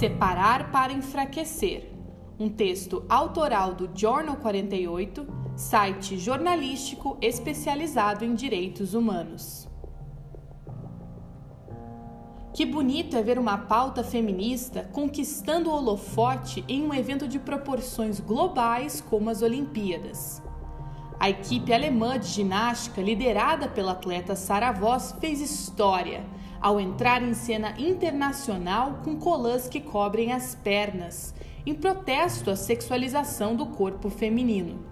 Separar para enfraquecer. Um texto autoral do Jornal 48, site jornalístico especializado em direitos humanos. Que bonito é ver uma pauta feminista conquistando o holofote em um evento de proporções globais como as Olimpíadas. A equipe alemã de ginástica, liderada pela atleta Sara Voss, fez história ao entrar em cena internacional com colãs que cobrem as pernas, em protesto à sexualização do corpo feminino.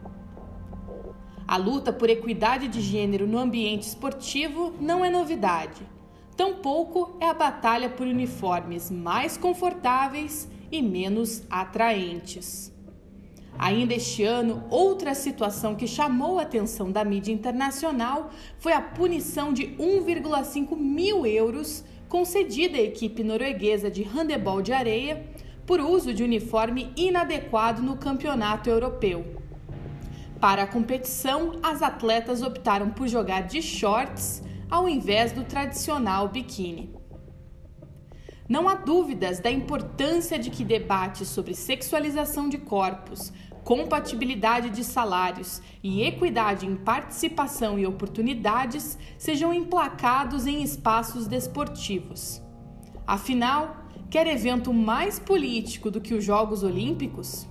A luta por equidade de gênero no ambiente esportivo não é novidade. Tampouco é a batalha por uniformes mais confortáveis e menos atraentes. Ainda este ano, outra situação que chamou a atenção da mídia internacional foi a punição de 1,5 mil euros concedida à equipe norueguesa de handebol de areia por uso de uniforme inadequado no campeonato europeu. Para a competição, as atletas optaram por jogar de shorts ao invés do tradicional biquíni. Não há dúvidas da importância de que debates sobre sexualização de corpos, compatibilidade de salários e equidade em participação e oportunidades sejam emplacados em espaços desportivos. Afinal, quer evento mais político do que os Jogos Olímpicos?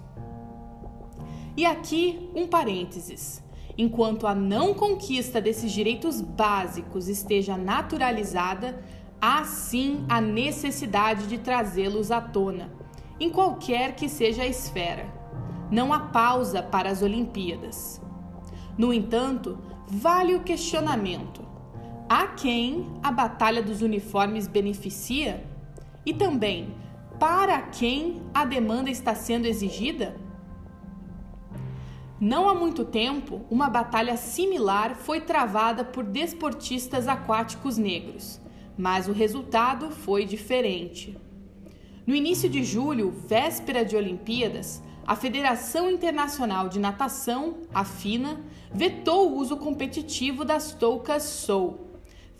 E aqui um parênteses. Enquanto a não conquista desses direitos básicos esteja naturalizada, há sim a necessidade de trazê-los à tona, em qualquer que seja a esfera não há pausa para as Olimpíadas. No entanto, vale o questionamento: a quem a Batalha dos Uniformes beneficia? E também, para quem a demanda está sendo exigida? Não há muito tempo, uma batalha similar foi travada por desportistas aquáticos negros, mas o resultado foi diferente. No início de julho, véspera de Olimpíadas, a Federação Internacional de Natação, a FINA, vetou o uso competitivo das toucas Soul,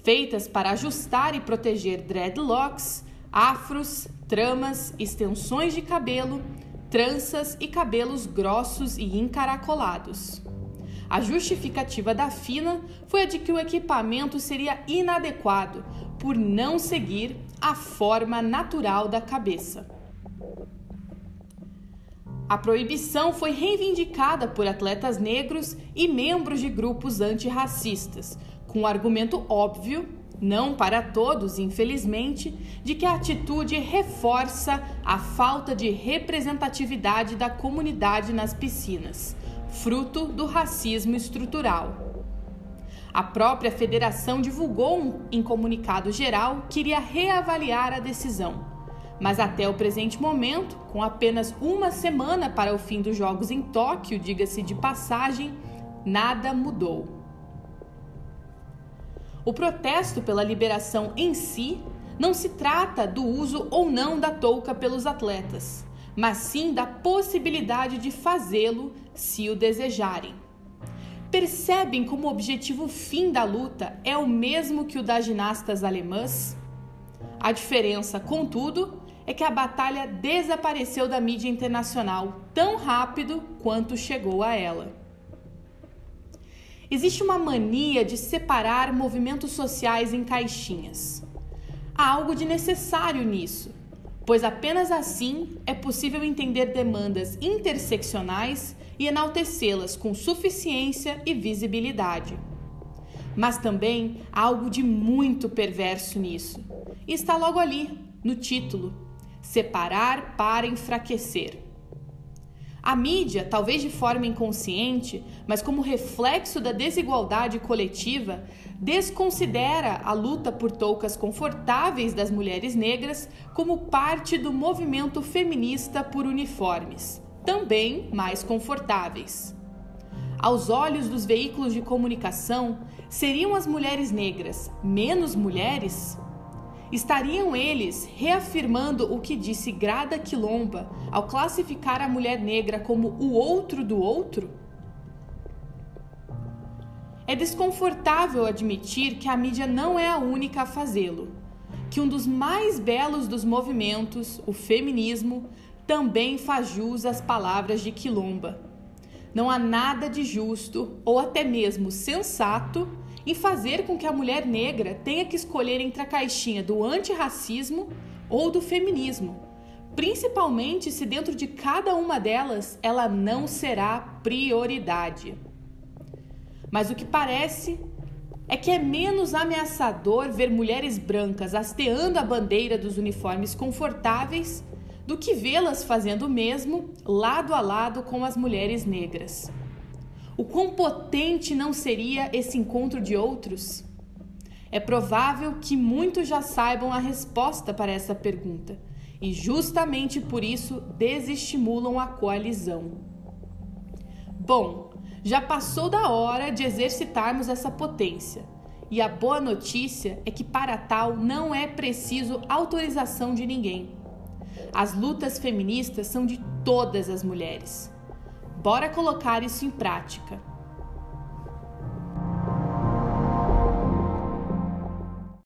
feitas para ajustar e proteger dreadlocks, afros, tramas, extensões de cabelo, tranças e cabelos grossos e encaracolados. A justificativa da FINA foi a de que o equipamento seria inadequado por não seguir a forma natural da cabeça. A proibição foi reivindicada por atletas negros e membros de grupos antirracistas, com o argumento óbvio, não para todos, infelizmente, de que a atitude reforça a falta de representatividade da comunidade nas piscinas, fruto do racismo estrutural. A própria federação divulgou em comunicado geral que iria reavaliar a decisão mas até o presente momento, com apenas uma semana para o fim dos Jogos em Tóquio, diga-se de passagem, nada mudou. O protesto pela liberação em si não se trata do uso ou não da touca pelos atletas, mas sim da possibilidade de fazê-lo se o desejarem. Percebem como o objetivo fim da luta é o mesmo que o das ginastas alemãs? A diferença, contudo, é que a batalha desapareceu da mídia internacional tão rápido quanto chegou a ela. Existe uma mania de separar movimentos sociais em caixinhas. Há algo de necessário nisso, pois apenas assim é possível entender demandas interseccionais e enaltecê-las com suficiência e visibilidade. Mas também há algo de muito perverso nisso. E está logo ali, no título separar para enfraquecer. A mídia, talvez de forma inconsciente, mas como reflexo da desigualdade coletiva, desconsidera a luta por toucas confortáveis das mulheres negras como parte do movimento feminista por uniformes, também mais confortáveis. Aos olhos dos veículos de comunicação, seriam as mulheres negras menos mulheres? Estariam eles reafirmando o que disse Grada Quilomba ao classificar a mulher negra como o outro do outro? É desconfortável admitir que a mídia não é a única a fazê-lo, que um dos mais belos dos movimentos, o feminismo, também faz jus às palavras de Quilomba. Não há nada de justo ou até mesmo sensato em fazer com que a mulher negra tenha que escolher entre a caixinha do antirracismo ou do feminismo, principalmente se dentro de cada uma delas ela não será prioridade. Mas o que parece é que é menos ameaçador ver mulheres brancas hasteando a bandeira dos uniformes confortáveis do que vê-las fazendo o mesmo lado a lado com as mulheres negras. O quão potente não seria esse encontro de outros? É provável que muitos já saibam a resposta para essa pergunta e, justamente por isso, desestimulam a coalizão. Bom, já passou da hora de exercitarmos essa potência. E a boa notícia é que para tal não é preciso autorização de ninguém. As lutas feministas são de todas as mulheres. Bora colocar isso em prática.